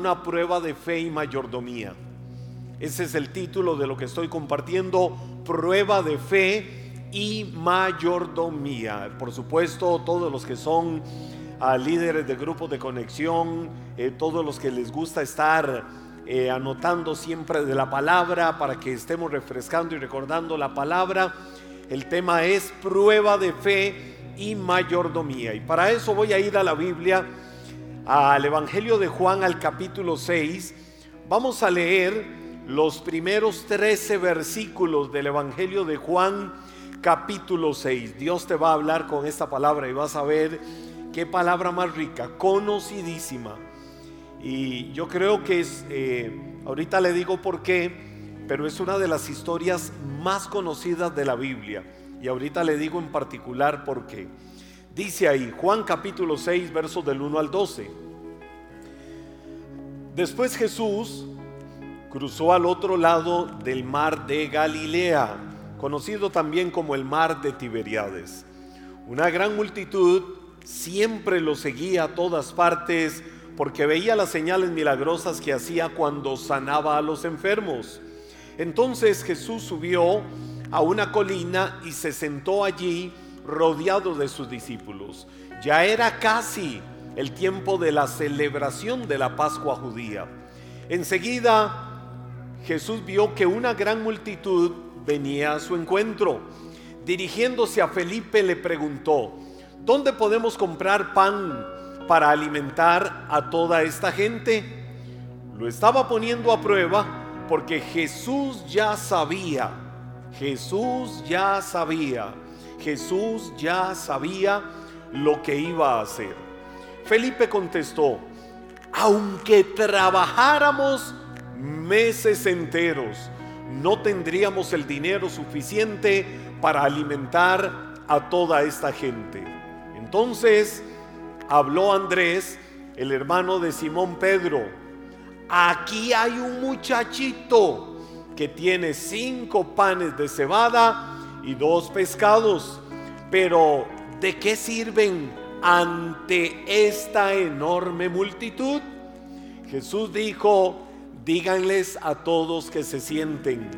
Una prueba de fe y mayordomía. Ese es el título de lo que estoy compartiendo, prueba de fe y mayordomía. Por supuesto, todos los que son ah, líderes de grupos de conexión, eh, todos los que les gusta estar eh, anotando siempre de la palabra para que estemos refrescando y recordando la palabra. El tema es prueba de fe y mayordomía. Y para eso voy a ir a la Biblia al Evangelio de Juan al capítulo 6, vamos a leer los primeros 13 versículos del Evangelio de Juan capítulo 6. Dios te va a hablar con esta palabra y vas a ver qué palabra más rica, conocidísima. Y yo creo que es, eh, ahorita le digo por qué, pero es una de las historias más conocidas de la Biblia. Y ahorita le digo en particular por qué. Dice ahí, Juan capítulo 6, versos del 1 al 12. Después Jesús cruzó al otro lado del mar de Galilea, conocido también como el mar de Tiberiades. Una gran multitud siempre lo seguía a todas partes porque veía las señales milagrosas que hacía cuando sanaba a los enfermos. Entonces Jesús subió a una colina y se sentó allí rodeado de sus discípulos. Ya era casi el tiempo de la celebración de la Pascua judía. Enseguida Jesús vio que una gran multitud venía a su encuentro. Dirigiéndose a Felipe le preguntó, ¿dónde podemos comprar pan para alimentar a toda esta gente? Lo estaba poniendo a prueba porque Jesús ya sabía, Jesús ya sabía Jesús ya sabía lo que iba a hacer. Felipe contestó, aunque trabajáramos meses enteros, no tendríamos el dinero suficiente para alimentar a toda esta gente. Entonces habló Andrés, el hermano de Simón Pedro, aquí hay un muchachito que tiene cinco panes de cebada y dos pescados. Pero ¿de qué sirven ante esta enorme multitud? Jesús dijo, díganles a todos que se sienten.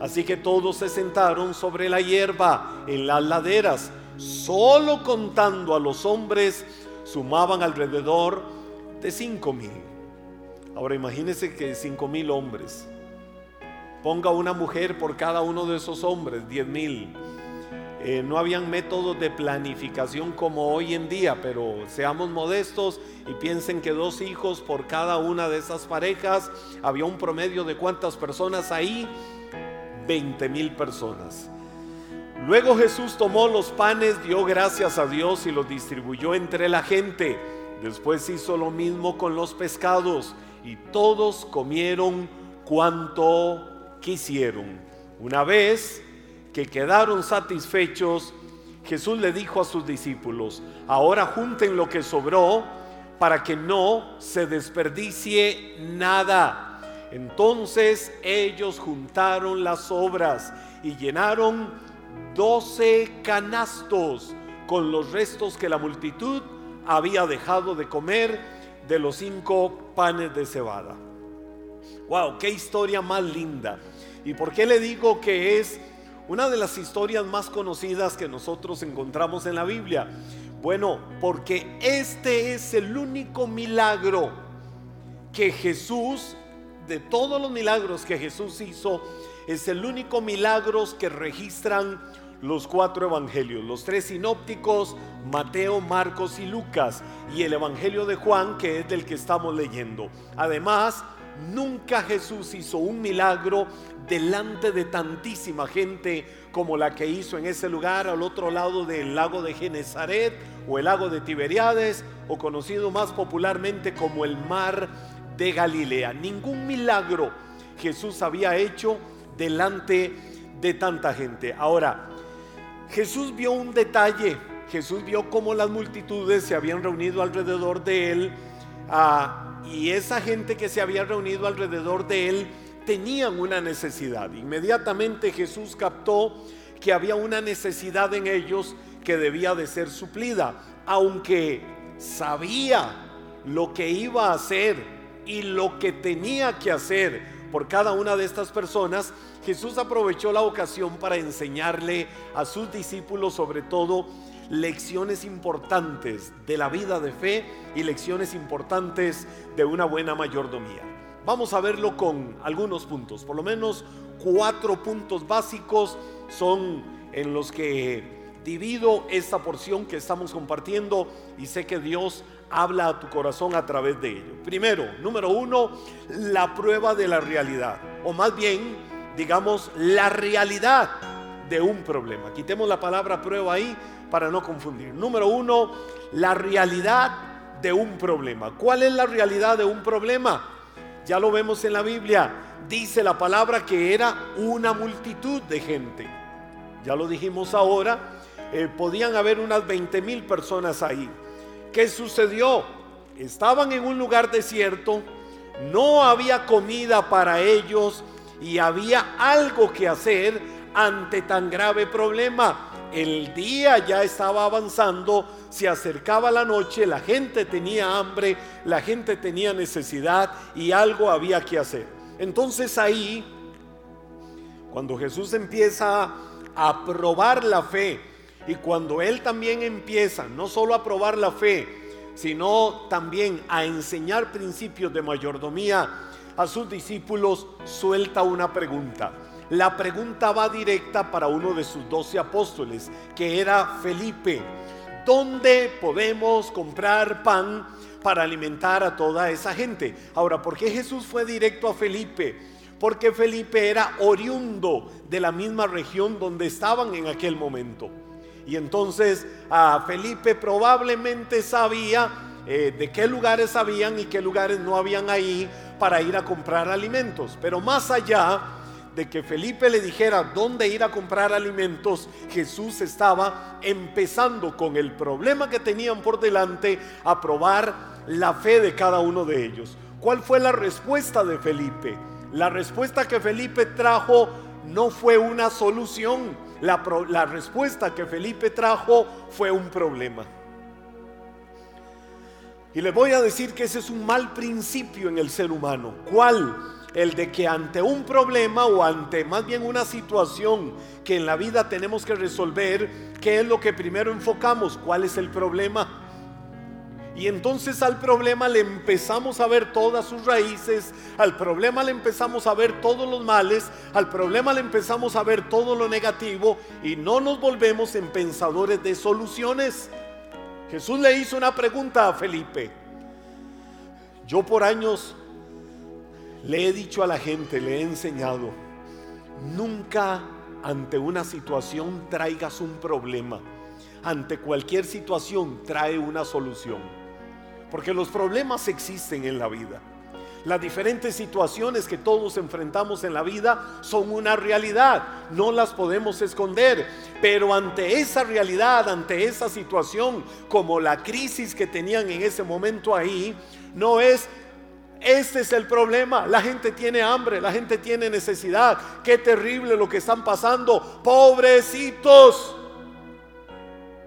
Así que todos se sentaron sobre la hierba en las laderas. Solo contando a los hombres sumaban alrededor de cinco mil. Ahora imagínense que cinco mil hombres ponga una mujer por cada uno de esos hombres, diez mil. Eh, no habían métodos de planificación como hoy en día, pero seamos modestos y piensen que dos hijos por cada una de esas parejas, había un promedio de cuántas personas ahí, 20 mil personas. Luego Jesús tomó los panes, dio gracias a Dios y los distribuyó entre la gente. Después hizo lo mismo con los pescados y todos comieron cuanto quisieron. Una vez que quedaron satisfechos, Jesús le dijo a sus discípulos, ahora junten lo que sobró para que no se desperdicie nada. Entonces ellos juntaron las obras y llenaron doce canastos con los restos que la multitud había dejado de comer de los cinco panes de cebada. Wow, qué historia más linda. ¿Y por qué le digo que es una de las historias más conocidas que nosotros encontramos en la Biblia? Bueno, porque este es el único milagro que Jesús, de todos los milagros que Jesús hizo, es el único milagro que registran los cuatro evangelios, los tres sinópticos, Mateo, Marcos y Lucas, y el evangelio de Juan, que es del que estamos leyendo. Además, Nunca Jesús hizo un milagro delante de tantísima gente como la que hizo en ese lugar al otro lado del lago de Genezaret o el lago de Tiberiades o conocido más popularmente como el mar de Galilea. Ningún milagro Jesús había hecho delante de tanta gente. Ahora, Jesús vio un detalle. Jesús vio cómo las multitudes se habían reunido alrededor de él. A y esa gente que se había reunido alrededor de él tenían una necesidad. Inmediatamente Jesús captó que había una necesidad en ellos que debía de ser suplida, aunque sabía lo que iba a hacer y lo que tenía que hacer por cada una de estas personas, Jesús aprovechó la ocasión para enseñarle a sus discípulos sobre todo lecciones importantes de la vida de fe y lecciones importantes de una buena mayordomía. Vamos a verlo con algunos puntos, por lo menos cuatro puntos básicos son en los que divido esta porción que estamos compartiendo y sé que Dios habla a tu corazón a través de ello. Primero, número uno, la prueba de la realidad, o más bien, digamos, la realidad de un problema. Quitemos la palabra prueba ahí para no confundir. Número uno, la realidad de un problema. ¿Cuál es la realidad de un problema? Ya lo vemos en la Biblia. Dice la palabra que era una multitud de gente. Ya lo dijimos ahora. Eh, podían haber unas 20 mil personas ahí. ¿Qué sucedió? Estaban en un lugar desierto. No había comida para ellos y había algo que hacer ante tan grave problema. El día ya estaba avanzando, se acercaba la noche, la gente tenía hambre, la gente tenía necesidad y algo había que hacer. Entonces ahí, cuando Jesús empieza a probar la fe y cuando Él también empieza no solo a probar la fe, sino también a enseñar principios de mayordomía a sus discípulos, suelta una pregunta. La pregunta va directa para uno de sus doce apóstoles, que era Felipe. ¿Dónde podemos comprar pan para alimentar a toda esa gente? Ahora, ¿por qué Jesús fue directo a Felipe? Porque Felipe era oriundo de la misma región donde estaban en aquel momento. Y entonces a Felipe probablemente sabía eh, de qué lugares habían y qué lugares no habían ahí para ir a comprar alimentos. Pero más allá de que Felipe le dijera dónde ir a comprar alimentos, Jesús estaba empezando con el problema que tenían por delante a probar la fe de cada uno de ellos. ¿Cuál fue la respuesta de Felipe? La respuesta que Felipe trajo no fue una solución. La, respuesta que Felipe trajo fue un problema. Y le voy a decir que ese es un mal principio en el ser humano. ¿Cuál? El de que ante un problema o ante más bien una situación que en la vida tenemos que resolver, ¿qué es lo que primero enfocamos? ¿Cuál es el problema? Y entonces al problema le empezamos a ver todas sus raíces, al problema le empezamos a ver todos los males, al problema le empezamos a ver todo lo negativo y no nos volvemos en pensadores de soluciones. Jesús le hizo una pregunta a Felipe. Yo por años le he dicho a la gente, le he enseñado, nunca ante una situación traigas un problema. Ante cualquier situación trae una solución. Porque los problemas existen en la vida. Las diferentes situaciones que todos enfrentamos en la vida son una realidad, no las podemos esconder, pero ante esa realidad, ante esa situación, como la crisis que tenían en ese momento ahí, no es este es el problema. La gente tiene hambre, la gente tiene necesidad. Qué terrible lo que están pasando. Pobrecitos.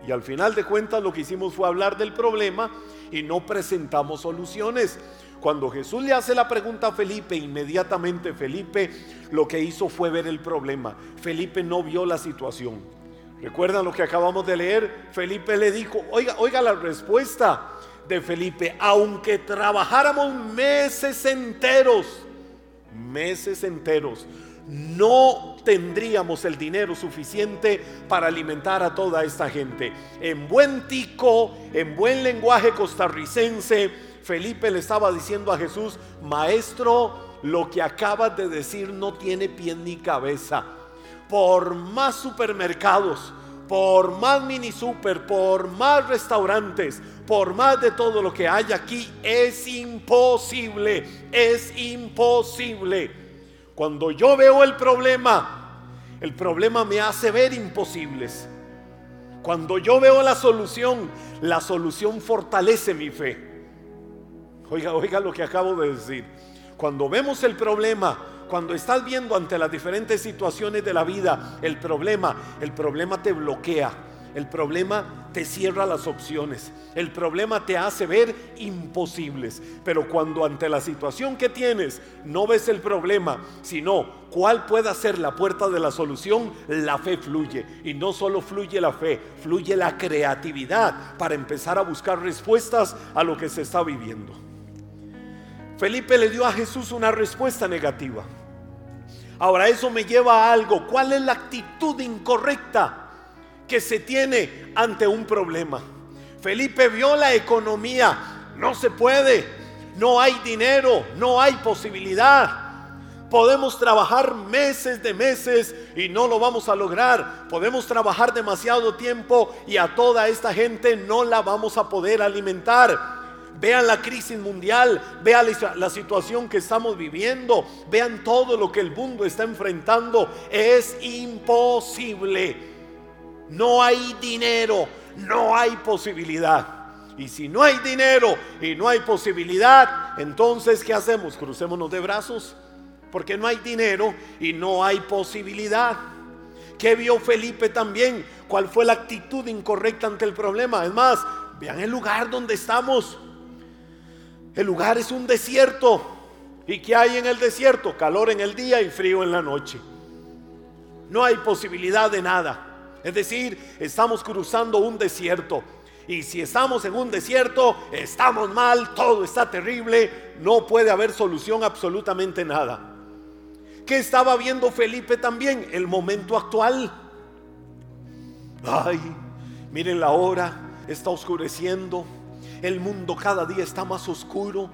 Y al final de cuentas lo que hicimos fue hablar del problema y no presentamos soluciones. Cuando Jesús le hace la pregunta a Felipe, inmediatamente Felipe lo que hizo fue ver el problema. Felipe no vio la situación. ¿Recuerdan lo que acabamos de leer? Felipe le dijo, oiga, oiga la respuesta de Felipe, aunque trabajáramos meses enteros, meses enteros, no tendríamos el dinero suficiente para alimentar a toda esta gente. En buen tico, en buen lenguaje costarricense, Felipe le estaba diciendo a Jesús, maestro, lo que acabas de decir no tiene pie ni cabeza. Por más supermercados, por más mini super, por más restaurantes, por más de todo lo que hay aquí, es imposible, es imposible. Cuando yo veo el problema, el problema me hace ver imposibles. Cuando yo veo la solución, la solución fortalece mi fe. Oiga, oiga lo que acabo de decir. Cuando vemos el problema, cuando estás viendo ante las diferentes situaciones de la vida el problema, el problema te bloquea El problema te cierra las opciones. El problema te hace ver imposibles. Pero cuando ante la situación que tienes no ves el problema, sino cuál puede ser la puerta de la solución, la fe fluye. Y no solo fluye la fe, fluye la creatividad para empezar a buscar respuestas a lo que se está viviendo. Felipe le dio a Jesús una respuesta negativa. Ahora eso me lleva a algo. ¿Cuál es la actitud incorrecta? que se tiene ante un problema. Felipe vio la economía, no se puede, no hay dinero, no hay posibilidad. Podemos trabajar meses de meses y no lo vamos a lograr. Podemos trabajar demasiado tiempo y a toda esta gente no la vamos a poder alimentar. Vean la crisis mundial, vean la situación que estamos viviendo, vean todo lo que el mundo está enfrentando. Es imposible no hay dinero, no hay posibilidad. Y si no hay dinero y no hay posibilidad, entonces ¿qué hacemos? Crucémonos de brazos, porque no hay dinero y no hay posibilidad. ¿Qué vio Felipe también? ¿Cuál fue la actitud incorrecta ante el problema? Es más, vean el lugar donde estamos. El lugar es un desierto. ¿Y qué hay en el desierto? Calor en el día y frío en la noche. No hay posibilidad de nada. Es decir, estamos cruzando un desierto. Y si estamos en un desierto, estamos mal, todo está terrible, no puede haber solución absolutamente nada. ¿Qué estaba viendo Felipe también? El momento actual. Ay, miren la hora, está oscureciendo, el mundo cada día está más oscuro.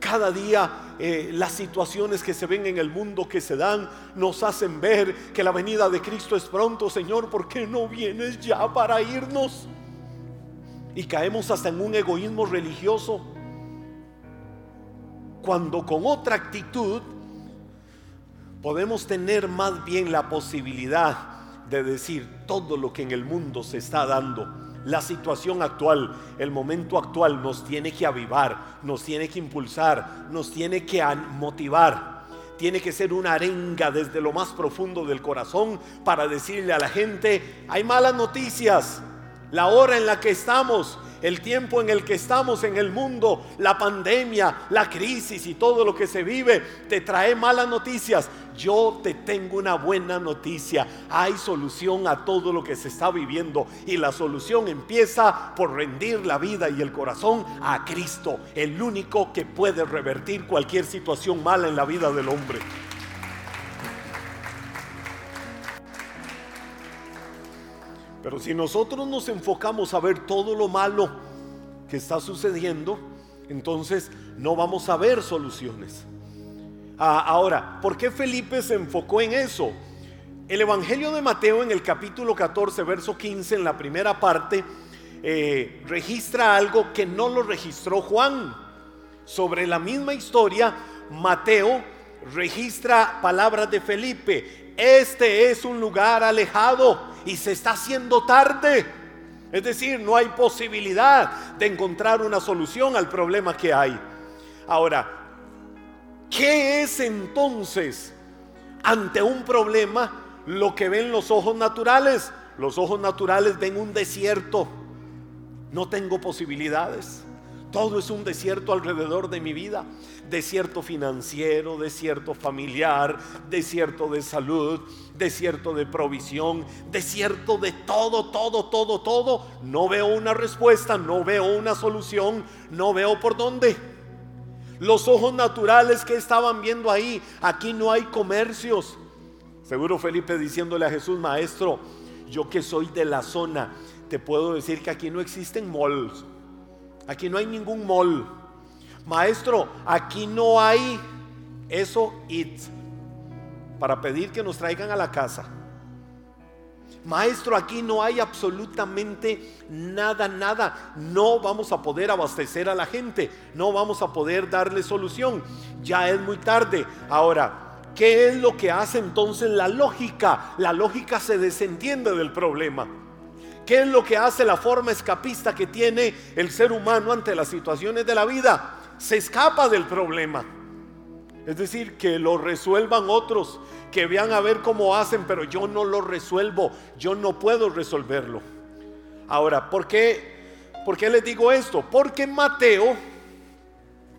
Cada día eh, las situaciones que se ven en el mundo que se dan nos hacen ver que la venida de Cristo es pronto, Señor, ¿por qué no vienes ya para irnos? Y caemos hasta en un egoísmo religioso. Cuando con otra actitud podemos tener más bien la posibilidad de decir todo lo que en el mundo se está dando la situación actual, el momento actual nos tiene que avivar, nos tiene que impulsar, nos tiene que motivar. Tiene que ser una arenga desde lo más profundo del corazón para decirle a la gente, hay malas noticias, la hora en la que estamos, el tiempo en el que estamos en el mundo, la pandemia, la crisis y todo lo que se vive, te trae malas noticias. Yo te tengo una buena noticia. Hay solución a todo lo que se está viviendo y la solución empieza por rendir la vida y el corazón a Cristo, el único que puede revertir cualquier situación mala en la vida del hombre. Pero si nosotros nos enfocamos a ver todo lo malo que está sucediendo, entonces no vamos a ver soluciones. Ah, ahora, ¿por qué Felipe se enfocó en eso? El Evangelio de Mateo en el capítulo 14, verso 15, en la primera parte, eh, registra algo que no lo registró Juan. Sobre la misma historia, Mateo registra palabras de Felipe. Este es un lugar alejado y se está haciendo tarde. Es decir, no hay posibilidad de encontrar una solución al problema que hay. Ahora, ¿qué es entonces ante un problema lo que ven los ojos naturales? Los ojos naturales ven un desierto. No tengo posibilidades. Todo es un desierto alrededor de mi vida. Desierto financiero, desierto familiar, desierto de salud, desierto de provisión, desierto de todo, todo, todo, todo. No veo una respuesta, no veo una solución, no veo por dónde. Los ojos naturales que estaban viendo ahí, aquí no hay comercios. Seguro Felipe diciéndole a Jesús, maestro, yo que soy de la zona, te puedo decir que aquí no existen malls. Aquí no hay ningún mall. Maestro, aquí no hay eso it para pedir que nos traigan a la casa. Maestro, aquí no hay absolutamente nada, nada. No vamos a poder abastecer a la gente. No vamos a poder darle solución. Ya es muy tarde. Ahora, ¿qué es lo que hace entonces la lógica? La lógica se desentiende del problema. ¿Qué es lo que hace la forma escapista que tiene el ser humano ante las situaciones de la vida? Se escapa del problema. Es decir, que lo resuelvan otros, que vean a ver cómo hacen, pero yo no lo resuelvo, yo no puedo resolverlo. Ahora, ¿por qué, ¿por qué les digo esto? Porque Mateo,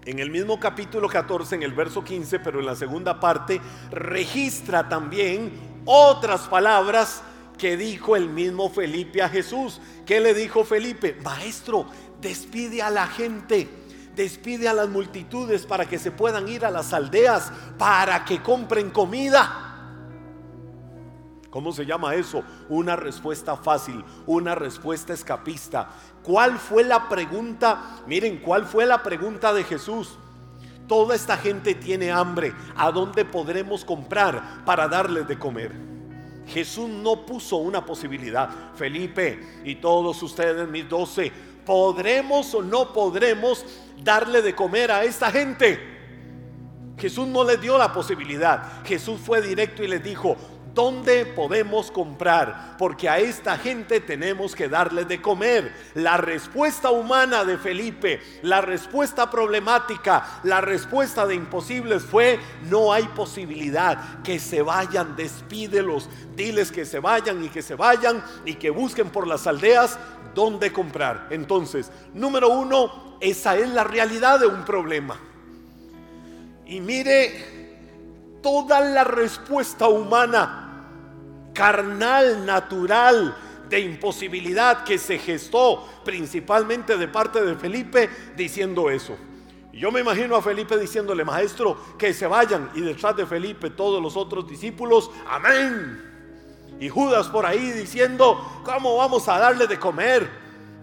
en el mismo capítulo 14, en el verso 15, pero en la segunda parte, registra también otras palabras que dijo el mismo Felipe a Jesús. ¿Qué le dijo Felipe? Maestro, despide a la gente, despide a las multitudes para que se puedan ir a las aldeas, para que compren comida. ¿Cómo se llama eso? Una respuesta fácil, una respuesta escapista. ¿Cuál fue la pregunta? Miren, ¿cuál fue la pregunta de Jesús? Toda esta gente tiene hambre. ¿A dónde podremos comprar para darles de comer? Jesús no puso una posibilidad. Felipe y todos ustedes, mis doce, ¿podremos o no podremos darle de comer a esta gente? Jesús no les dio la posibilidad. Jesús fue directo y les dijo, ¿Dónde podemos comprar? Porque a esta gente tenemos que darle de comer. La respuesta humana de Felipe, la respuesta problemática, la respuesta de imposibles fue, no hay posibilidad, que se vayan, despídelos, diles que se vayan y que se vayan y que busquen por las aldeas dónde comprar. Entonces, número uno, esa es la realidad de un problema. Y mire toda la respuesta humana carnal, natural, de imposibilidad que se gestó principalmente de parte de Felipe diciendo eso. Yo me imagino a Felipe diciéndole, maestro, que se vayan. Y detrás de Felipe todos los otros discípulos, amén. Y Judas por ahí diciendo, ¿cómo vamos a darle de comer?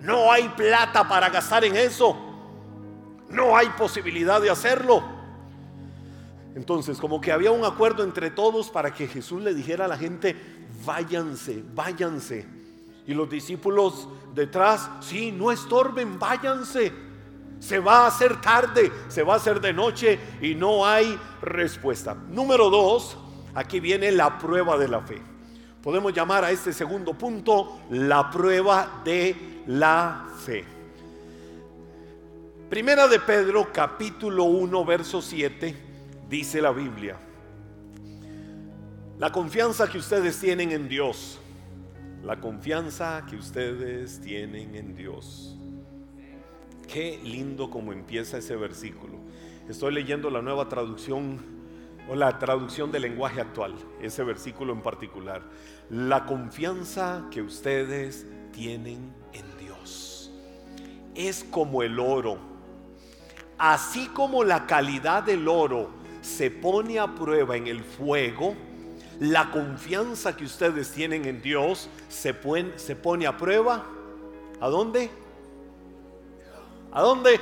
No hay plata para gastar en eso. No hay posibilidad de hacerlo. Entonces, como que había un acuerdo entre todos para que Jesús le dijera a la gente, váyanse, váyanse. Y los discípulos detrás, sí, no estorben, váyanse. Se va a hacer tarde, se va a hacer de noche y no hay respuesta. Número dos, aquí viene la prueba de la fe. Podemos llamar a este segundo punto la prueba de la fe. Primera de Pedro, capítulo 1, verso 7, dice la Biblia. La confianza que ustedes tienen en Dios. La confianza que ustedes tienen en Dios. Qué lindo como empieza ese versículo. Estoy leyendo la nueva traducción o la traducción del lenguaje actual, ese versículo en particular. La confianza que ustedes tienen en Dios es como el oro. Así como la calidad del oro se pone a prueba en el fuego, la confianza que ustedes tienen en Dios se, se pone a prueba. ¿A dónde? ¿A dónde?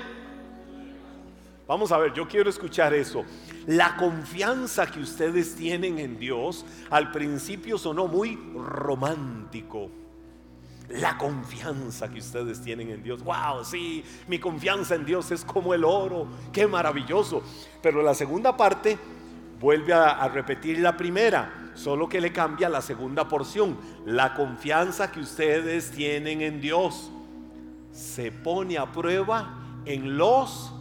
Vamos a ver, yo quiero escuchar eso. La confianza que ustedes tienen en Dios al principio sonó muy romántico. La confianza que ustedes tienen en Dios. Wow, sí, mi confianza en Dios es como el oro. Qué maravilloso. Pero la segunda parte vuelve a repetir la primera solo que le cambia la segunda porción. La confianza que ustedes tienen en Dios se pone a prueba en los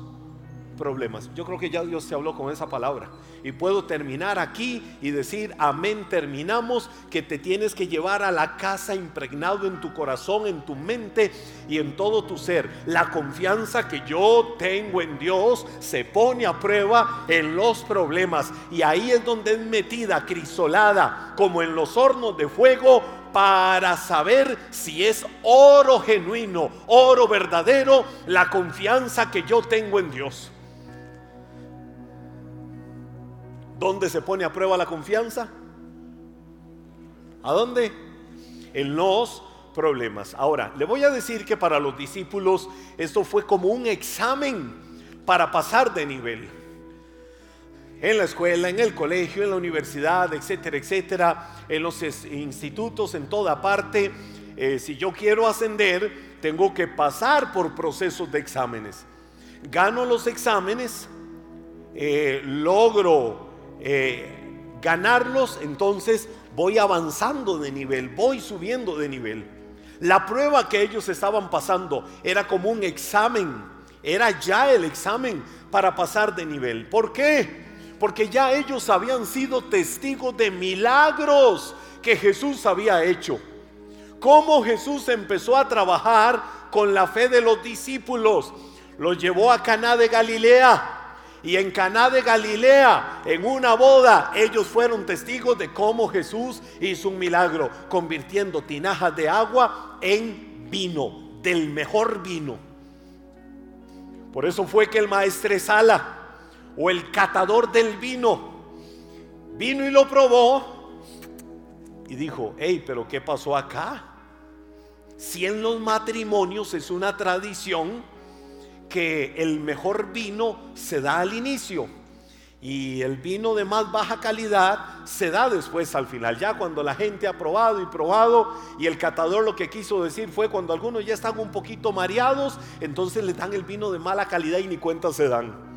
problemas. Yo creo que ya Dios te habló con esa palabra. Y puedo terminar aquí y decir, amén, terminamos, que te tienes que llevar a la casa impregnado en tu corazón, en tu mente y en todo tu ser. La confianza que yo tengo en Dios se pone a prueba en los problemas. Y ahí es donde es metida, crisolada, como en los hornos de fuego, para saber si es oro genuino, oro verdadero, la confianza que yo tengo en Dios. ¿Dónde se pone a prueba la confianza? ¿A dónde? En los problemas. Ahora, le voy a decir que para los discípulos esto fue como un examen para pasar de nivel. En la escuela, en el colegio, en la universidad, etcétera, etcétera, en los institutos, en toda parte. Eh, si yo quiero ascender, tengo que pasar por procesos de exámenes. Gano los exámenes, eh, logro eh, ganarlos, entonces voy avanzando de nivel, voy subiendo de nivel. La prueba que ellos estaban pasando era como un examen, era ya el examen para pasar de nivel. ¿Por qué? Porque ya ellos habían sido testigos de milagros que Jesús había hecho. cómo Jesús empezó a trabajar con la fe de los discípulos. Los llevó a Caná de Galilea. Y en Caná de Galilea, en una boda, ellos fueron testigos de cómo Jesús hizo un milagro, convirtiendo tinajas de agua en vino, del mejor vino. Por eso fue que el maestresala o el catador del vino vino y lo probó y dijo, hey, pero ¿qué pasó acá? Si en los matrimonios es una tradición, que el mejor vino se da al inicio y el vino de más baja calidad se da después al final, ya cuando la gente ha probado y probado y el catador lo que quiso decir fue cuando algunos ya están un poquito mareados, entonces le dan el vino de mala calidad y ni cuenta se dan.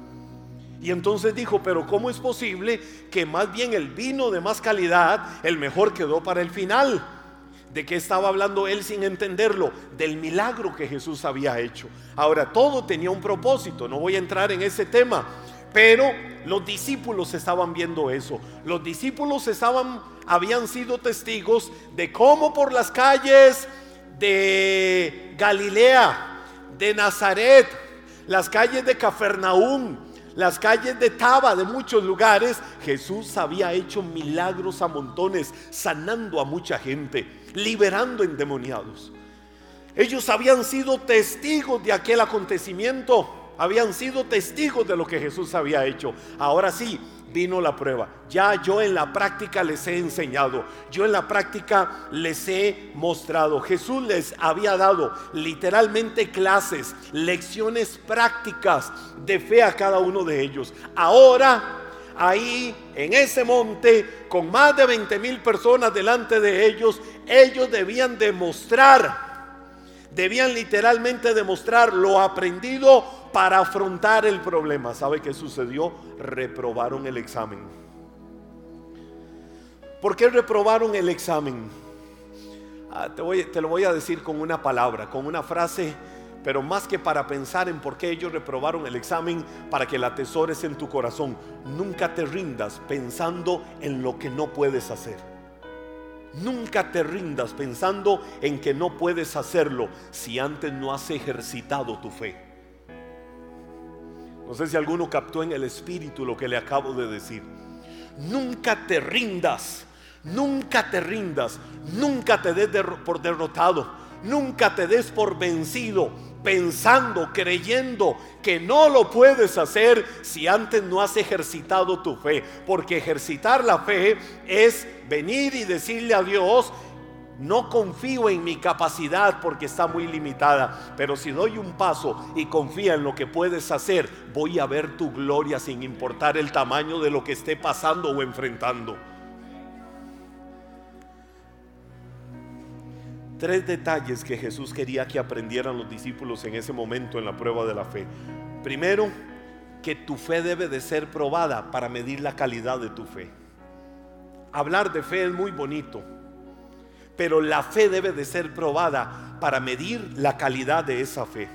Y entonces dijo, pero ¿cómo es posible que más bien el vino de más calidad, el mejor quedó para el final? ¿De qué estaba hablando él sin entenderlo? Del milagro que Jesús había hecho. Ahora, todo tenía un propósito, no voy a entrar en ese tema, pero los discípulos estaban viendo eso. Los discípulos estaban, habían sido testigos de cómo por las calles de Galilea, de Nazaret, las calles de Cafarnaúm, las calles de Taba, de muchos lugares, Jesús había hecho milagros a montones, sanando a mucha gente liberando endemoniados. Ellos habían sido testigos de aquel acontecimiento, habían sido testigos de lo que Jesús había hecho. Ahora sí, vino la prueba. Ya yo en la práctica les he enseñado, yo en la práctica les he mostrado. Jesús les había dado literalmente clases, lecciones prácticas de fe a cada uno de ellos. Ahora ahí en ese monte con más de 20 mil personas delante de ellos, ellos debían demostrar, debían literalmente demostrar lo aprendido para afrontar el problema. ¿Sabe qué sucedió? Reprobaron el examen. ¿Por qué reprobaron el examen? Ah, te, lo voy a decir con una palabra, con una frase pero más que para pensar en por qué ellos reprobaron el examen, para que la atesores en tu corazón. Nunca te rindas pensando en lo que no puedes hacer. Nunca te rindas pensando en que no puedes hacerlo si antes no has ejercitado tu fe. No sé si alguno captó en el espíritu lo que le acabo de decir. Nunca te rindas, nunca te rindas, nunca te des por derrotado, nunca te des por vencido pensando, creyendo que no lo puedes hacer si antes no has ejercitado tu fe. Porque ejercitar la fe es venir y decirle a Dios, no confío en mi capacidad porque está muy limitada, pero si doy un paso y confía en lo que puedes hacer, voy a ver tu gloria sin importar el tamaño de lo que esté pasando o enfrentando. Tres detalles que Jesús quería que aprendieran los discípulos en ese momento en la prueba de la fe. Primero, que tu fe debe de ser probada para medir la calidad de tu fe. Hablar de fe es muy bonito, pero la fe debe de ser probada para medir la calidad de esa fe.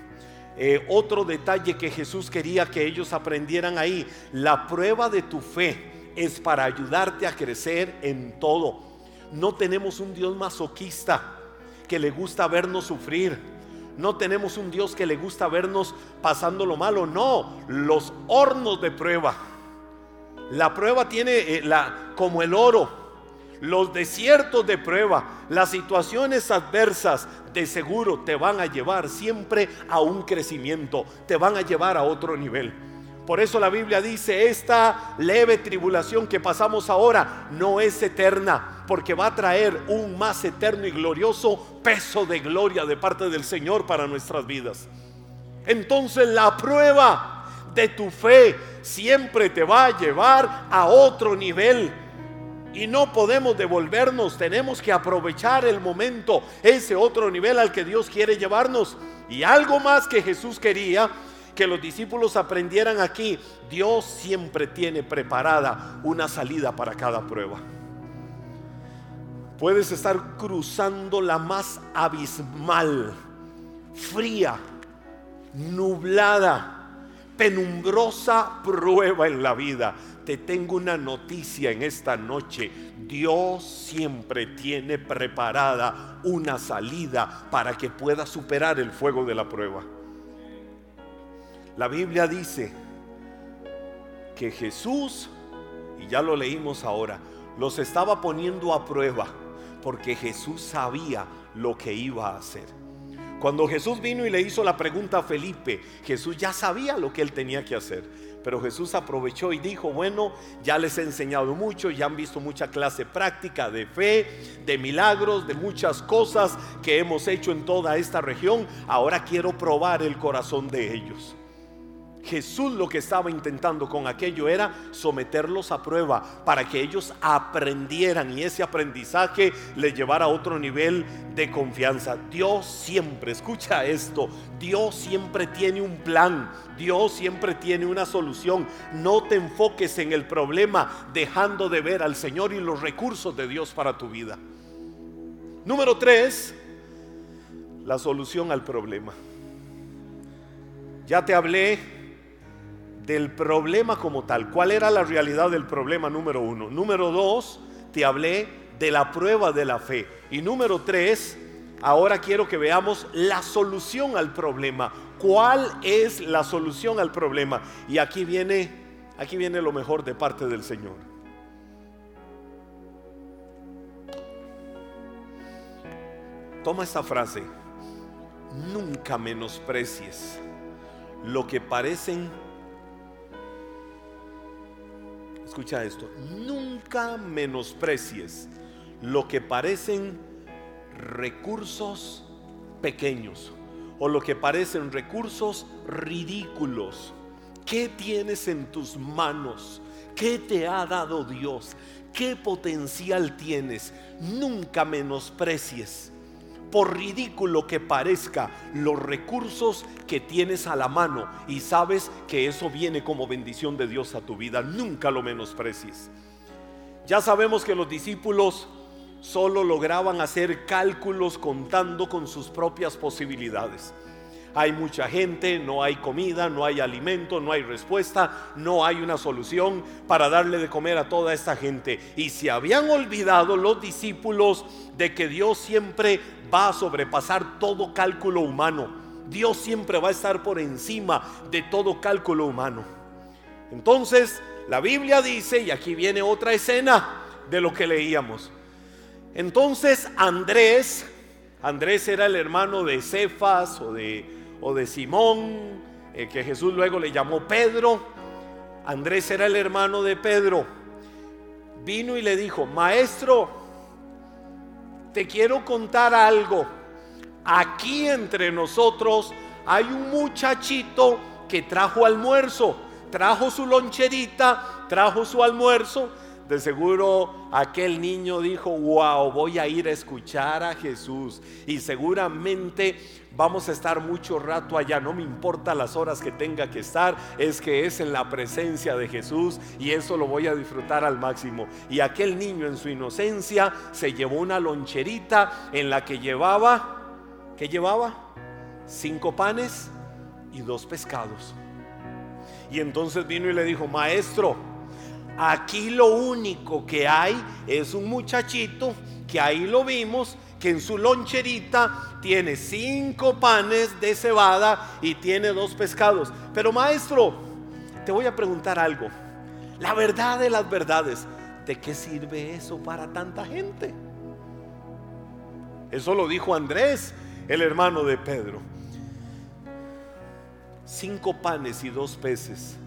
Eh, otro detalle que Jesús quería que ellos aprendieran ahí, la prueba de tu fe es para ayudarte a crecer en todo. No tenemos un Dios masoquista que le gusta vernos sufrir. No tenemos un Dios que le gusta vernos pasando lo malo. No, los hornos de prueba. La prueba tiene eh, la, como el oro. Los desiertos de prueba, las situaciones adversas, de seguro te van a llevar siempre a un crecimiento, te van a llevar a otro nivel. Por eso la Biblia dice, esta leve tribulación que pasamos ahora no es eterna, porque va a traer un más eterno y glorioso peso de gloria de parte del Señor para nuestras vidas. Entonces la prueba de tu fe siempre te va a llevar a otro nivel. Y no podemos devolvernos, tenemos que aprovechar el momento, ese otro nivel al que Dios quiere llevarnos. Y algo más que Jesús quería que los discípulos aprendieran aquí, Dios siempre tiene preparada una salida para cada prueba. Puedes estar cruzando la más abismal, fría, nublada, penumbrosa prueba en la vida, te tengo una noticia en esta noche. Dios siempre tiene preparada una salida para que pueda superar el fuego de la prueba. La Biblia dice que Jesús, y ya lo leímos ahora, los estaba poniendo a prueba porque Jesús sabía lo que iba a hacer. Cuando Jesús vino y le hizo la pregunta a Felipe, Jesús ya sabía lo que él tenía que hacer. Pero Jesús aprovechó y dijo, bueno, ya les he enseñado mucho, ya han visto mucha clase práctica de fe, de milagros, de muchas cosas que hemos hecho en toda esta región. Ahora quiero probar el corazón de ellos. Jesús lo que estaba intentando con aquello era someterlos a prueba para que ellos aprendieran y ese aprendizaje les llevara a otro nivel de confianza. Dios siempre, escucha esto, Dios siempre tiene un plan, Dios siempre tiene una solución. No te enfoques en el problema dejando de ver al Señor y los recursos de Dios para tu vida. Número tres, la solución al problema. Ya te hablé del problema como tal. ¿Cuál era la realidad del problema número uno? Número dos, te hablé de la prueba de la fe. Y número tres, ahora quiero que veamos la solución al problema. ¿Cuál es la solución al problema? Y aquí viene, aquí viene lo mejor de parte del Señor. Toma esta frase. Nunca menosprecies lo que parecen escucha esto, nunca menosprecies lo que parecen recursos pequeños o lo que parecen recursos ridículos. ¿Qué tienes en tus manos? ¿Qué te ha dado Dios? ¿Qué potencial tienes? Nunca menosprecies por ridículo que parezca, los recursos que tienes a la mano y sabes que eso viene como bendición de Dios a tu vida, nunca lo menosprecies. Ya sabemos que los discípulos solo lograban hacer cálculos contando con sus propias posibilidades. Hay mucha gente, no hay comida, no hay alimento, no hay respuesta, no hay una solución para darle de comer a toda esta gente. Y se habían olvidado los discípulos de que Dios siempre va a sobrepasar todo cálculo humano. Dios siempre va a estar por encima de todo cálculo humano. Entonces, la Biblia dice, y aquí viene otra escena de lo que leíamos. Entonces Andrés, Andrés era el hermano de Cefas o de, o de Simón, eh, que Jesús luego le llamó Pedro. Andrés era el hermano de Pedro. Vino y le dijo, maestro, te quiero contar algo. Aquí entre nosotros hay un muchachito que trajo almuerzo, trajo su loncherita, trajo su almuerzo. De seguro aquel niño dijo, wow, voy a ir a escuchar a Jesús. Y seguramente vamos a estar mucho rato allá, no me importa las horas que tenga que estar, es que es en la presencia de Jesús y eso lo voy a disfrutar al máximo. Y aquel niño en su inocencia se llevó una loncherita en la que llevaba, ¿qué llevaba? Cinco panes y dos pescados. Y entonces vino y le dijo, maestro, aquí lo único que hay es un muchachito que ahí lo vimos que en su loncherita tiene cinco panes de cebada y tiene dos pescados. Pero maestro, te voy a preguntar algo. La verdad de las verdades, ¿de qué sirve eso para tanta gente? Eso lo dijo Andrés, el hermano de Pedro. Cinco panes y dos peces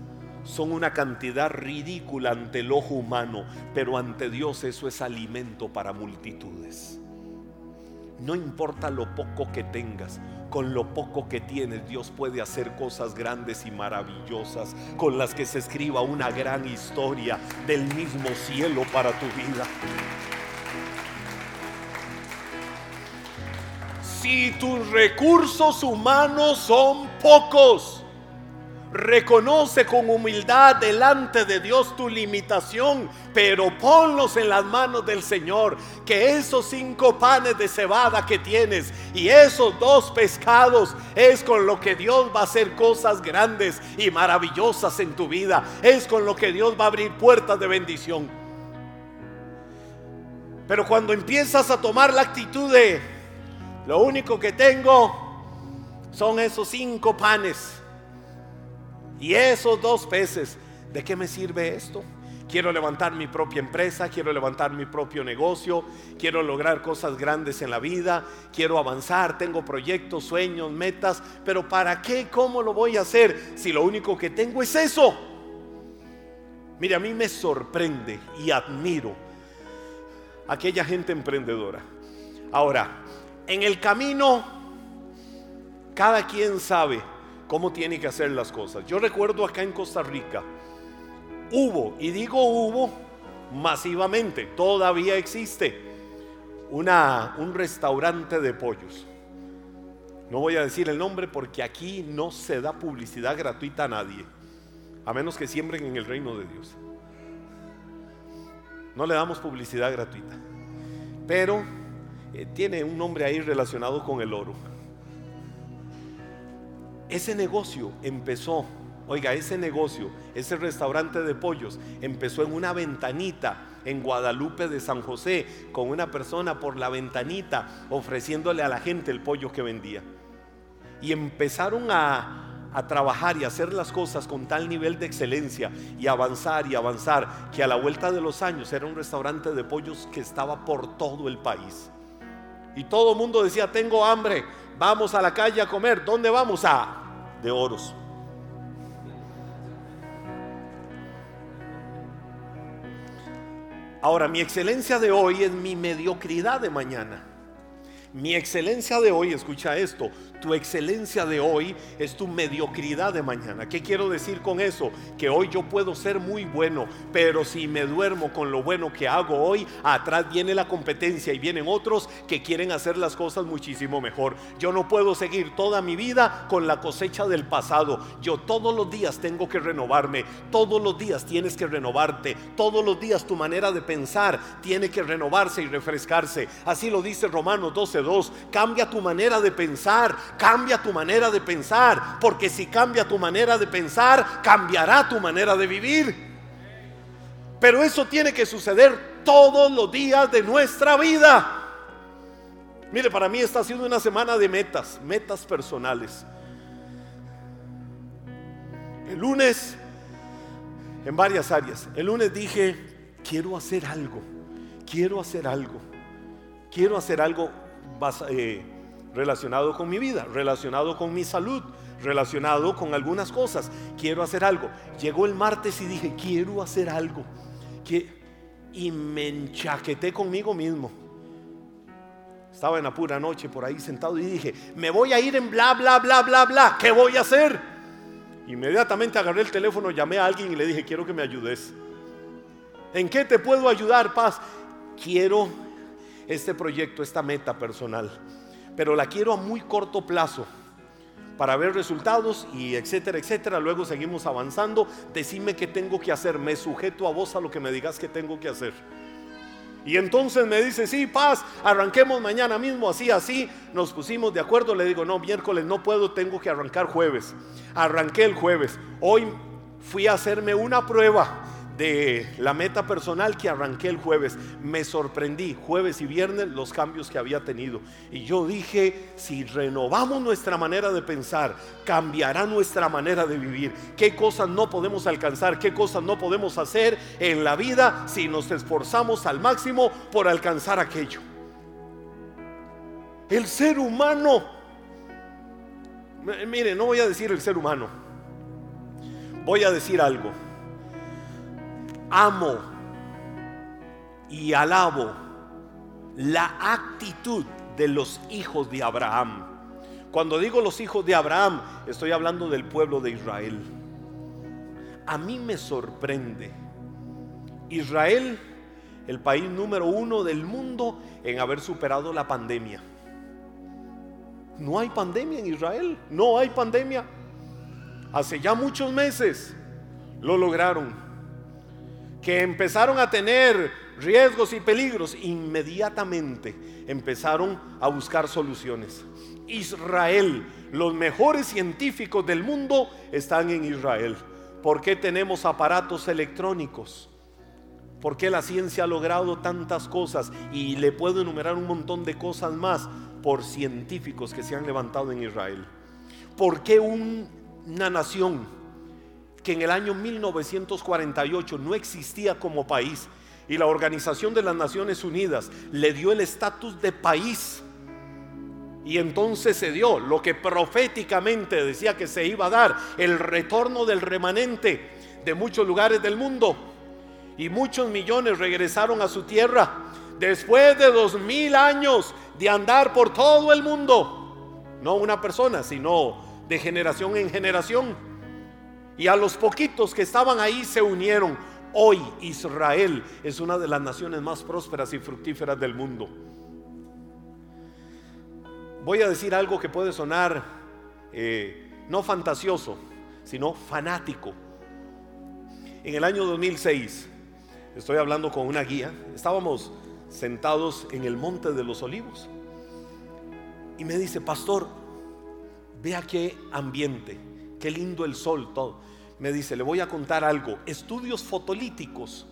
son una cantidad ridícula ante el ojo humano, pero ante Dios eso es alimento para multitudes. No importa lo poco que tengas, con lo poco que tienes Dios puede hacer cosas grandes y maravillosas con las que se escriba una gran historia del mismo cielo para tu vida. Si tus recursos humanos son pocos, Reconoce con humildad delante de Dios tu limitación, pero ponlos en las manos del Señor. Que esos cinco panes de cebada que tienes y esos dos pescados es con lo que Dios va a hacer cosas grandes y maravillosas en tu vida. Es con lo que Dios va a abrir puertas de bendición. Pero cuando empiezas a tomar la actitud de lo único que tengo son esos cinco panes y esos dos peces, ¿de qué me sirve esto? Quiero levantar mi propia empresa, quiero levantar mi propio negocio, quiero lograr cosas grandes en la vida, quiero avanzar, tengo proyectos, sueños, metas, pero ¿para qué? ¿Cómo lo voy a hacer si lo único que tengo es eso? Mire, a mí me sorprende y admiro aquella gente emprendedora. Ahora, en el camino, cada quien sabe cómo tiene que hacer las cosas. Yo recuerdo acá en Costa Rica, hubo, y digo hubo masivamente, todavía existe, una, un restaurante de pollos. No voy a decir el nombre porque aquí no se da publicidad gratuita a nadie, a menos que siembren en el reino de Dios. No le damos publicidad gratuita, pero eh, tiene un nombre ahí relacionado con el oro. Ese negocio empezó, oiga, ese negocio, ese restaurante de pollos, empezó en una ventanita en Guadalupe de San José, con una persona por la ventanita ofreciéndole a la gente el pollo que vendía. Y empezaron a, trabajar y hacer las cosas con tal nivel de excelencia y avanzar y avanzar que a la vuelta de los años era un restaurante de pollos que estaba por todo el país. Y todo el mundo decía, tengo hambre, vamos a la calle a comer. ¿Dónde vamos? A de oros. Ahora, mi excelencia de hoy es mi mediocridad de mañana. Mi excelencia de hoy, escucha esto, tu excelencia de hoy es tu mediocridad de mañana. ¿Qué quiero decir con eso? Que hoy yo puedo ser muy bueno, pero si me duermo con lo bueno que hago hoy, atrás viene la competencia y vienen otros que quieren hacer las cosas muchísimo mejor. Yo no puedo seguir toda mi vida con la cosecha del pasado. Yo todos los días tengo que renovarme. Todos los días tienes que renovarte. Todos los días tu manera de pensar tiene que renovarse y refrescarse. Así lo dice Romanos 12:2. Cambia tu manera de pensar cambia tu manera de pensar, porque si cambia tu manera de pensar, cambiará tu manera de vivir. Pero eso tiene que suceder todos los días de nuestra vida. Mire, para mí está siendo una semana de metas, metas personales. El lunes, en varias áreas, el lunes dije, quiero hacer algo, quiero hacer algo, quiero hacer algo eh, relacionado con mi vida, relacionado con mi salud, relacionado con algunas cosas. Quiero hacer algo. Llegó el martes y dije, quiero hacer algo. Y me enchaqueté conmigo mismo. Estaba en la pura noche por ahí sentado y dije, me voy a ir en bla, bla, bla, bla, bla. ¿Qué voy a hacer? Inmediatamente agarré el teléfono, llamé a alguien y le dije, quiero que me ayudes. ¿En qué te puedo ayudar, Paz? Quiero este proyecto, esta meta personal pero la quiero a muy corto plazo para ver resultados y etcétera, etcétera. Luego seguimos avanzando. Decime qué tengo que hacer. Me sujeto a vos a lo que me digas que tengo que hacer. Y entonces me dice, sí, paz, arranquemos mañana mismo, así, así. Nos pusimos de acuerdo. Le digo, no, miércoles no puedo, tengo que arrancar jueves. Arranqué el jueves. Hoy fui a hacerme una prueba de la meta personal que arranqué el jueves. Me sorprendí, jueves y viernes, los cambios que había tenido. Y yo dije, si renovamos nuestra manera de pensar, cambiará nuestra manera de vivir. ¿Qué cosas no podemos alcanzar? ¿Qué cosas no podemos hacer en la vida si nos esforzamos al máximo por alcanzar aquello? El ser humano, mire, no voy a decir el ser humano, voy a decir algo amo y alabo la actitud de los hijos de Abraham. Cuando digo los hijos de Abraham, estoy hablando del pueblo de Israel. A mí me sorprende. Israel, el país número uno del mundo en haber superado la pandemia. No hay pandemia en Israel, no hay pandemia. hace ya muchos meses, lo lograron. Que empezaron a tener riesgos y peligros, inmediatamente empezaron a buscar soluciones. Israel, los mejores científicos del mundo están en Israel. ¿Por qué tenemos aparatos electrónicos? ¿Por qué la ciencia ha logrado tantas cosas? Y le puedo enumerar un montón de cosas más por científicos que se han levantado en Israel. ¿Por qué una nación que en el año 1948 no existía como país y la Organización de las Naciones Unidas le dio el estatus de país? Y entonces se dio lo que proféticamente decía que se iba a dar, el retorno del remanente de muchos lugares del mundo. Y muchos millones regresaron a su tierra después de dos mil años de andar por todo el mundo. No una persona, sino de generación en generación. Y a los poquitos que estaban ahí se unieron. Hoy Israel es una de las naciones más prósperas y fructíferas del mundo. Voy a decir algo que puede sonar eh, no fantasioso, sino fanático. En el año 2006, estoy hablando con una guía, estábamos sentados en el Monte de los Olivos. Y me dice, pastor, vea qué ambiente, qué lindo el sol, todo. Me dice, le voy a contar algo. Estudios fotolíticos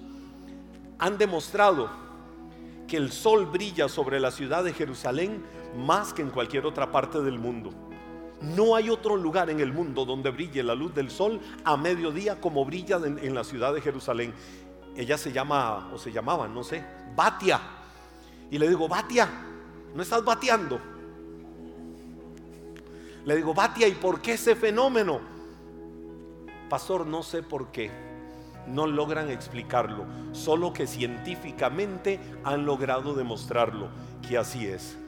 han demostrado que el sol brilla sobre la ciudad de Jerusalén más que en cualquier otra parte del mundo. No hay otro lugar en el mundo donde brille la luz del sol a mediodía como brilla en, la ciudad de Jerusalén. Ella se llama, o se llamaba, no sé, Batia. Y le digo, Batia, ¿no estás bateando? Le digo, Batia, ¿y por qué ese fenómeno? Pastor, no sé por qué. No logran explicarlo. Solo que científicamente han logrado demostrarlo que así es.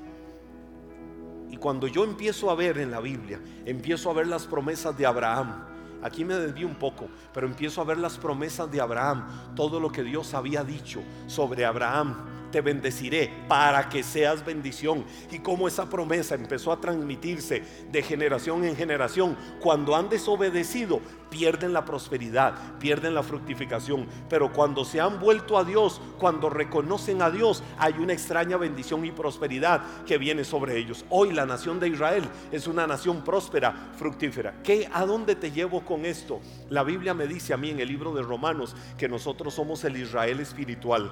Y cuando yo empiezo a ver en la Biblia, empiezo a ver las promesas de Abraham. Aquí me desvío un poco, pero empiezo a ver las promesas de Abraham, todo lo que Dios había dicho sobre Abraham te bendeciré para que seas bendición. Y como esa promesa empezó a transmitirse de generación en generación, cuando han desobedecido, pierden la prosperidad, pierden la fructificación. Pero cuando se han vuelto a Dios, cuando reconocen a Dios, hay una extraña bendición y prosperidad que viene sobre ellos. Hoy la nación de Israel es una nación próspera, fructífera. ¿Qué, ¿A dónde te llevo con esto? La Biblia me dice a mí en el libro de Romanos que nosotros somos el Israel espiritual.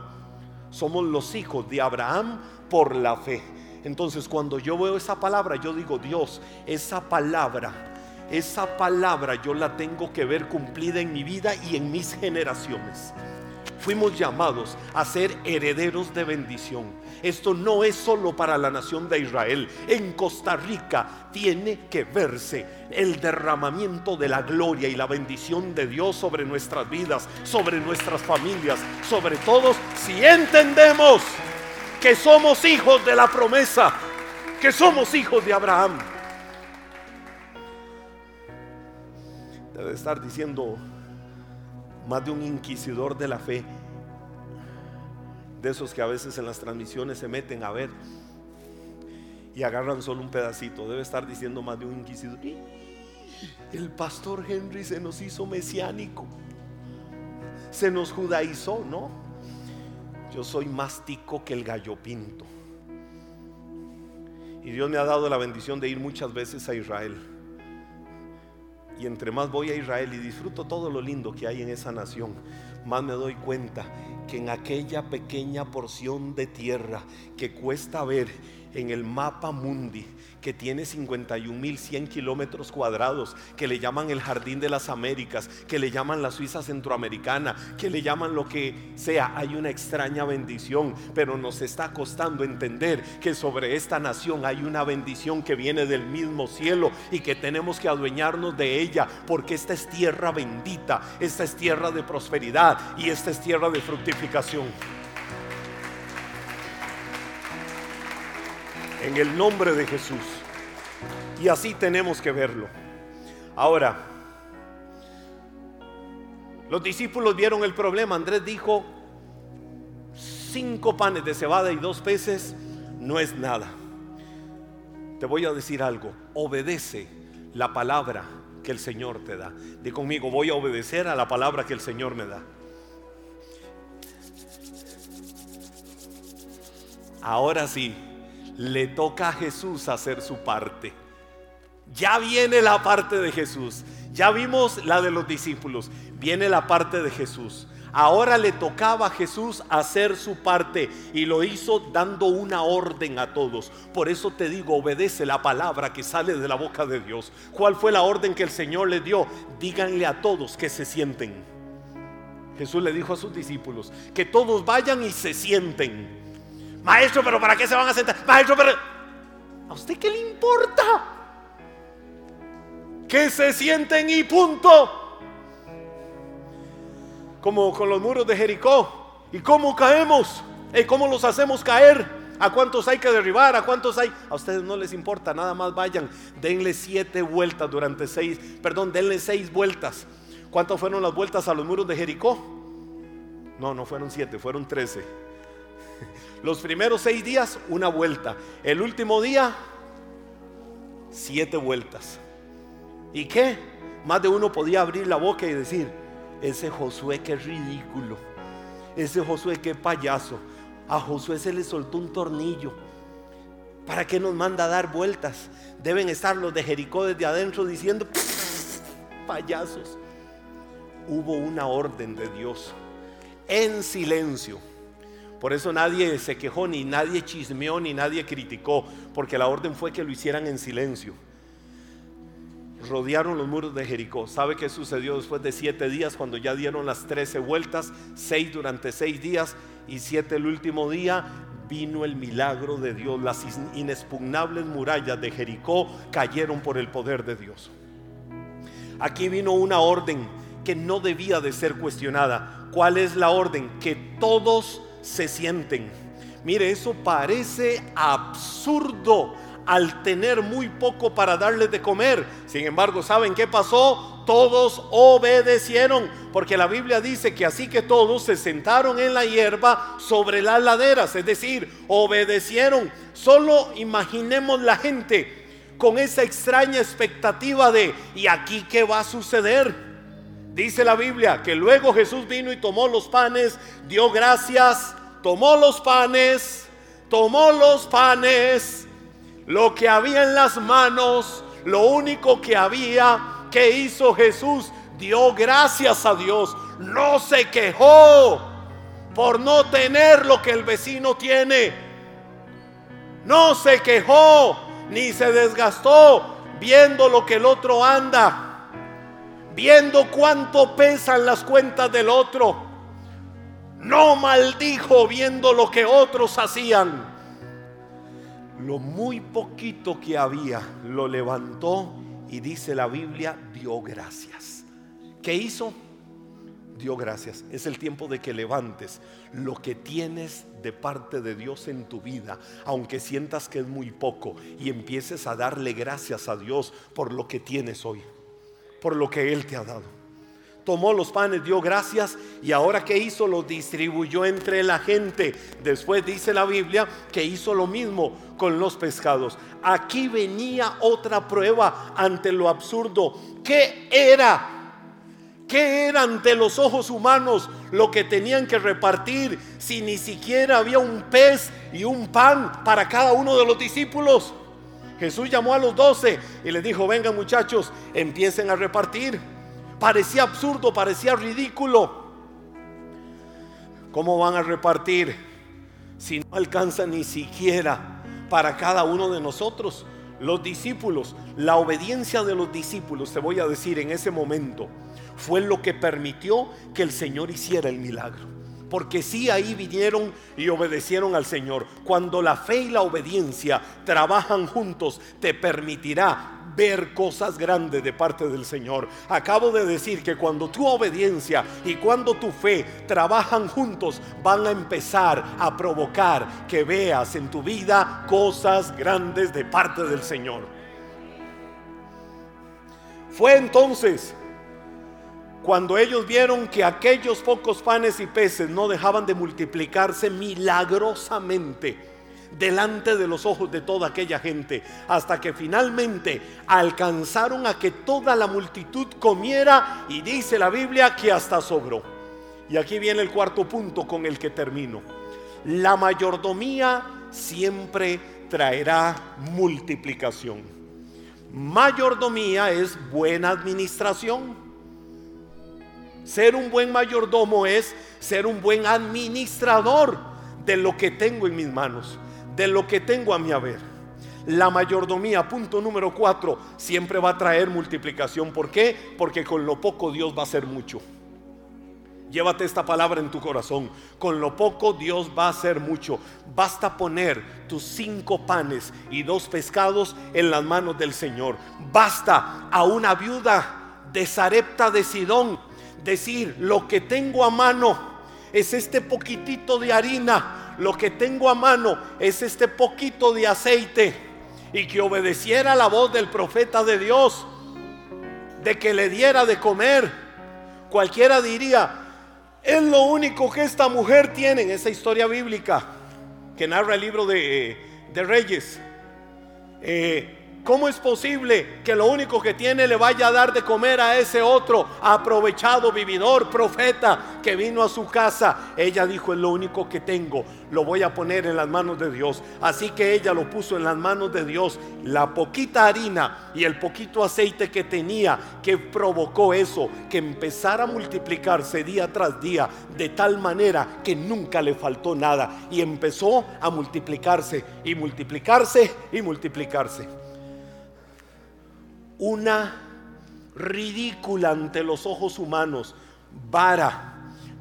Somos los hijos de Abraham por la fe. Entonces cuando yo veo esa palabra, yo digo, Dios, esa palabra, esa palabra yo la tengo que ver cumplida en mi vida y en mis generaciones. Fuimos llamados a ser herederos de bendición. Esto no es solo para la nación de Israel. En Costa Rica tiene que verse el derramamiento de la gloria y la bendición de Dios sobre nuestras vidas, sobre nuestras familias, sobre todos, si entendemos que somos hijos de la promesa, que somos hijos de Abraham. Debe estar diciendo más de un inquisidor de la fe, de esos que a veces en las transmisiones se meten a ver y agarran solo un pedacito. Debe estar diciendo más de un inquisidor. El pastor Henry se nos hizo mesiánico, se nos judaizó, ¿no? Yo soy más tico que el gallo pinto. Y Dios me ha dado la bendición de ir muchas veces a Israel. Y entre más voy a Israel y disfruto todo lo lindo que hay en esa nación, más me doy cuenta que en aquella pequeña porción de tierra que cuesta ver en el mapa mundi, que tiene 51.100 kilómetros cuadrados, que le llaman el Jardín de las Américas, que le llaman la Suiza Centroamericana, que le llaman lo que sea. Hay una extraña bendición, pero nos está costando entender que sobre esta nación hay una bendición que viene del mismo cielo y que tenemos que adueñarnos de ella, porque esta es tierra bendita, esta es tierra de prosperidad y esta es tierra de fructificación. En el nombre de Jesús. Y así tenemos que verlo. Ahora, los discípulos vieron el problema. Andrés dijo, cinco panes de cebada y dos peces no es nada. Te voy a decir algo, obedece la palabra que el Señor te da. Di conmigo, voy a obedecer a la palabra que el Señor me da. Ahora sí, le toca a Jesús hacer su parte. Ya viene la parte de Jesús. Ya vimos la de los discípulos. Viene la parte de Jesús. Ahora le tocaba a Jesús hacer su parte y lo hizo dando una orden a todos. Por eso te digo, obedece la palabra que sale de la boca de Dios. ¿Cuál fue la orden que el Señor le dio? Díganle a todos que se sienten. Jesús le dijo a sus discípulos que todos vayan y se sienten. Maestro, pero ¿para qué se van a sentar? Maestro, pero ¿a usted qué le importa? Que se sienten y punto como con los muros de Jericó. ¿Y cómo caemos? ¿Y cómo los hacemos caer? ¿A cuántos hay que derribar? ¿A cuántos hay? A ustedes no les importa, nada más vayan, denle siete vueltas durante seis, perdón, denle seis vueltas. ¿Cuántas fueron las vueltas a los muros de Jericó? No, no fueron siete, fueron trece. Los primeros seis días, una vuelta. El último día, siete vueltas. ¿Y qué? Más de uno podía abrir la boca y decir, ese Josué que ridículo. Ese Josué que payaso. A Josué se le soltó un tornillo. ¿Para qué nos manda a dar vueltas? Deben estar los de Jericó desde adentro diciendo, payasos. Hubo una orden de Dios en silencio. Por eso nadie se quejó, ni nadie chismeó, ni nadie criticó, porque la orden fue que lo hicieran en silencio rodearon los muros de Jericó. ¿Sabe qué sucedió después de siete días cuando ya dieron las trece vueltas? Seis durante seis días y siete el último día. Vino el milagro de Dios. Las inexpugnables murallas de Jericó cayeron por el poder de Dios. Aquí vino una orden que no debía de ser cuestionada. ¿Cuál es la orden? Que todos se sienten. Mire, eso parece absurdo al tener muy poco para darles de comer. Sin embargo, ¿saben qué pasó? Todos obedecieron, porque la Biblia dice que así que todos se sentaron en la hierba sobre las laderas, es decir, obedecieron. Solo imaginemos la gente con esa extraña expectativa de, ¿y aquí qué va a suceder? Dice la Biblia que luego Jesús vino y tomó los panes, dio gracias, tomó los panes, tomó los panes lo que había en las manos, lo único que había que hizo Jesús, dio gracias a Dios, no se quejó por no tener lo que el vecino tiene, no se quejó ni se desgastó viendo lo que el otro anda, viendo cuánto pesan las cuentas del otro, no maldijo viendo lo que otros hacían lo muy poquito que había, lo levantó y dice la Biblia, dio gracias. ¿Qué hizo? Dio gracias. Es el tiempo de que levantes lo que tienes de parte de Dios en tu vida, aunque sientas que es muy poco, y empieces a darle gracias a Dios por lo que tienes hoy, por lo que Él te ha dado tomó los panes, dio gracias y ahora que hizo los distribuyó entre la gente. Después dice la Biblia que hizo lo mismo con los pescados. Aquí venía otra prueba ante lo absurdo. ¿Qué era? ¿Qué era ante los ojos humanos lo que tenían que repartir si ni siquiera había un pez y un pan para cada uno de los discípulos? Jesús llamó a los doce y les dijo, vengan muchachos, empiecen a repartir. Parecía absurdo, parecía ridículo. ¿Cómo van a repartir si no alcanza ni siquiera para cada uno de nosotros? Los discípulos, la obediencia de los discípulos, te voy a decir en ese momento, fue lo que permitió que el Señor hiciera el milagro. Porque si ahí vinieron y obedecieron al Señor. Cuando la fe y la obediencia trabajan juntos, te permitirá ver cosas grandes de parte del Señor. Acabo de decir que cuando tu obediencia y cuando tu fe trabajan juntos, van a empezar a provocar que veas en tu vida cosas grandes de parte del Señor. Fue entonces cuando ellos vieron que aquellos pocos panes y peces no dejaban de multiplicarse milagrosamente, delante de los ojos de toda aquella gente, hasta que finalmente alcanzaron a que toda la multitud comiera y dice la Biblia que hasta sobró. Y aquí viene el cuarto punto con el que termino. La mayordomía siempre traerá multiplicación. Mayordomía es buena administración. Ser un buen mayordomo es ser un buen administrador de lo que tengo en mis manos, de lo que tengo a mi haber. La mayordomía, punto número cuatro, siempre va a traer multiplicación. ¿Por qué? Porque con lo poco Dios va a hacer mucho. Llévate esta palabra en tu corazón. Con lo poco Dios va a hacer mucho. Basta poner tus cinco panes y dos pescados en las manos del Señor. Basta a una viuda de Sarepta de Sidón decir, lo que tengo a mano es este poquitito de harina. Lo que tengo a mano es este poquito de aceite. Y que obedeciera la voz del profeta de Dios. De que le diera de comer. Cualquiera diría, es lo único que esta mujer tiene en esa historia bíblica que narra el libro de, de Reyes. Eh, ¿Cómo es posible que lo único que tiene le vaya a dar de comer a ese otro aprovechado vividor, profeta que vino a su casa? Ella dijo, es lo único que tengo, lo voy a poner en las manos de Dios. Así que ella lo puso en las manos de Dios. La poquita harina y el poquito aceite que tenía que provocó eso, que empezara a multiplicarse día tras día de tal manera que nunca le faltó nada. Y empezó a multiplicarse y multiplicarse y multiplicarse una ridícula ante los ojos humanos vara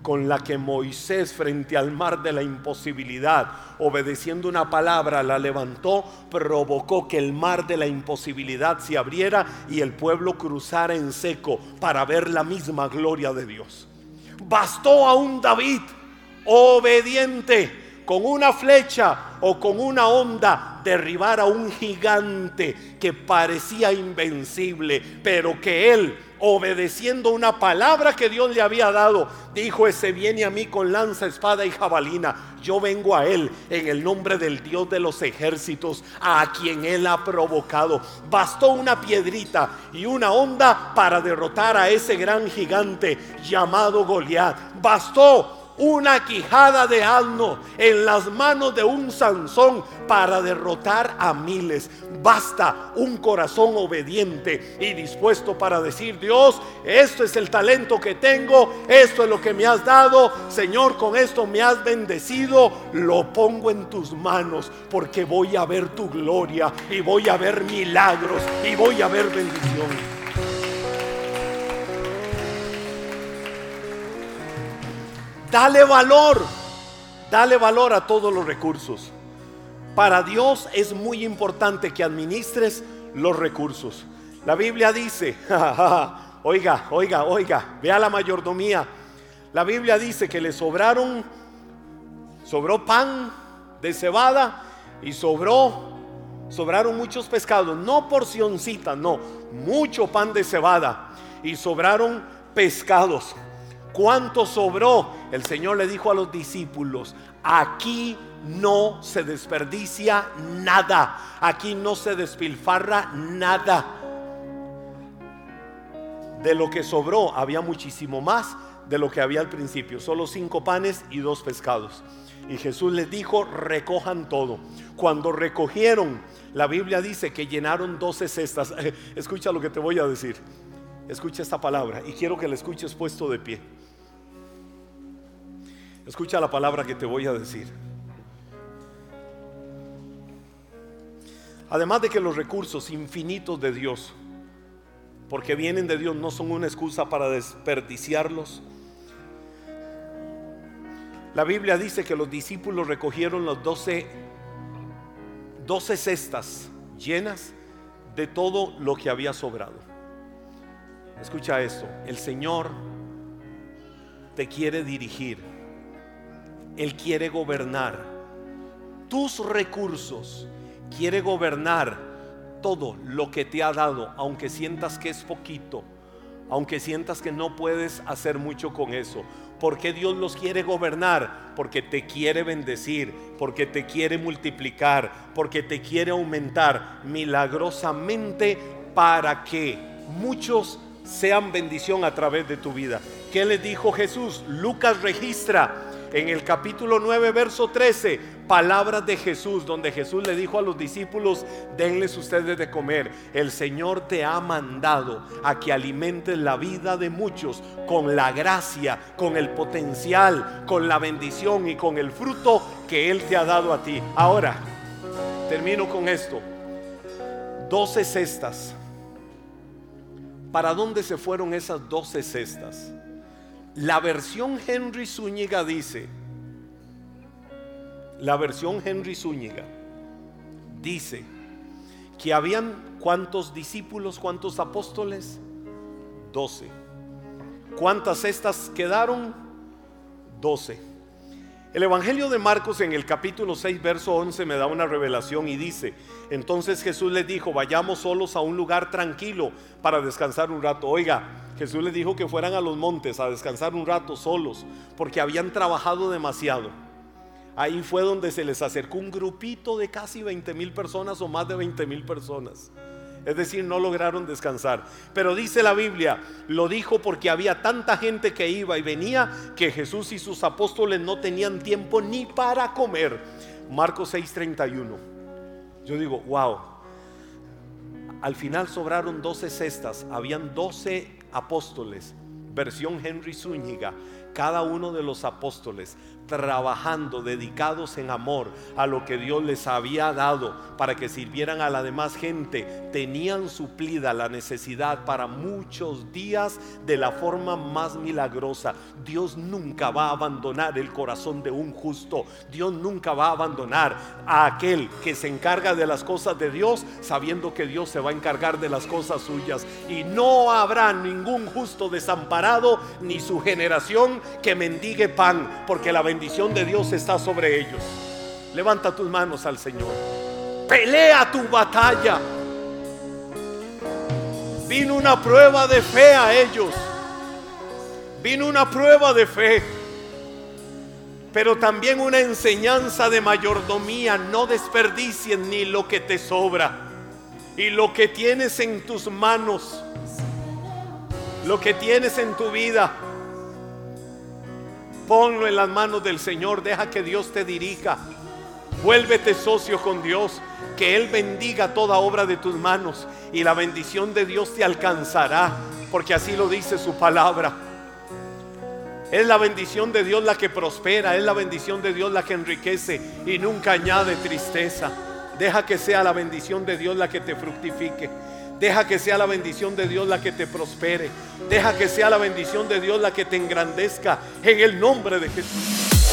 con la que Moisés frente al mar de la imposibilidad, obedeciendo una palabra, la levantó, provocó que el mar de la imposibilidad se abriera y el pueblo cruzara en seco para ver la misma gloria de Dios. Bastó a un David obediente con una flecha o con una onda derribar a un gigante que parecía invencible, pero que él, obedeciendo una palabra que Dios le había dado, dijo, ese viene a mí con lanza, espada y jabalina. Yo vengo a él en el nombre del Dios de los ejércitos, a quien él ha provocado. Bastó una piedrita y una onda para derrotar a ese gran gigante llamado Goliat. Bastó una quijada de asno en las manos de un Sansón para derrotar a miles. Basta un corazón obediente y dispuesto para decir, Dios, esto es el talento que tengo, esto es lo que me has dado, Señor, con esto me has bendecido, lo pongo en tus manos porque voy a ver tu gloria y voy a ver milagros y voy a ver bendición. Dale valor, dale valor a todos los recursos. Para Dios es muy importante que administres los recursos. La Biblia dice, oiga, oiga, oiga, vea la mayordomía. La Biblia dice que le sobraron, sobró pan de cebada y sobró, sobraron muchos pescados, no porcioncita, no, mucho pan de cebada y sobraron pescados. ¿Cuánto sobró? El Señor le dijo a los discípulos, aquí no se desperdicia nada, aquí no se despilfarra nada. De lo que sobró había muchísimo más de lo que había al principio, solo cinco panes y dos pescados. Y Jesús les dijo, recojan todo. Cuando recogieron, la Biblia dice que llenaron doce cestas. Escucha lo que te voy a decir. Escucha esta palabra y quiero que la escuches puesto de pie. Escucha la palabra que te voy a decir. Además de que los recursos infinitos de Dios, porque vienen de Dios, no son una excusa para desperdiciarlos. La Biblia dice que los discípulos recogieron los doce, doce cestas llenas de todo lo que había sobrado. Escucha esto, el Señor te quiere dirigir él quiere gobernar tus recursos, quiere gobernar todo lo que te ha dado, aunque sientas que es poquito, aunque sientas que no puedes hacer mucho con eso. ¿Por qué Dios los quiere gobernar? Porque te quiere bendecir, porque te quiere multiplicar, porque te quiere aumentar milagrosamente para que muchos sean bendición a través de tu vida. ¿Qué le dijo Jesús? Lucas registra en el capítulo 9, verso 13, palabras de Jesús, donde Jesús le dijo a los discípulos, denles ustedes de comer. El Señor te ha mandado a que alimentes la vida de muchos con la gracia, con el potencial, con la bendición y con el fruto que Él te ha dado a ti. Ahora, termino con esto. 12 cestas. ¿Para dónde se fueron esas 12 cestas? La versión Henry Zúñiga dice, la versión Henry Zúñiga dice que habían cuántos discípulos, cuántos apóstoles? Doce. ¿Cuántas cestas quedaron? Doce. El Evangelio de Marcos en el capítulo 6, verso 11 me da una revelación y dice, entonces Jesús les dijo, vayamos solos a un lugar tranquilo para descansar un rato. Oiga, Jesús les dijo que fueran a los montes a descansar un rato solos, porque habían trabajado demasiado. Ahí fue donde se les acercó un grupito de casi 20 mil personas o más de 20 mil personas. Es decir, no lograron descansar. Pero dice la Biblia, lo dijo porque había tanta gente que iba y venía que Jesús y sus apóstoles no tenían tiempo ni para comer. Marcos 6:31. Yo digo, wow. Al final sobraron 12 cestas, habían 12 apóstoles, versión Henry Zúñiga, cada uno de los apóstoles trabajando, dedicados en amor a lo que Dios les había dado para que sirvieran a la demás gente, tenían suplida la necesidad para muchos días de la forma más milagrosa. Dios nunca va a abandonar el corazón de un justo. Dios nunca va a abandonar a aquel que se encarga de las cosas de Dios, sabiendo que Dios se va a encargar de las cosas suyas. Y no habrá ningún justo desamparado, ni su generación que mendigue pan, porque la bendición de Dios está sobre ellos. Levanta tus manos al Señor. Pelea tu batalla. Vino una prueba de fe a ellos. Vino una prueba de fe. Pero también una enseñanza de mayordomía. No desperdicien ni lo que te sobra. Y lo que tienes en tus manos. Lo que tienes en tu vida Ponlo en las manos del Señor, deja que Dios te dirija. Vuélvete socio con Dios, que Él bendiga toda obra de tus manos y la bendición de Dios te alcanzará, porque así lo dice su palabra. Es la bendición de Dios la que prospera, es la bendición de Dios la que enriquece y nunca añade tristeza. Deja que sea la bendición de Dios la que te fructifique. Deja que sea la bendición de Dios la que te prospere. Deja que sea la bendición de Dios la que te engrandezca en el nombre de Jesús.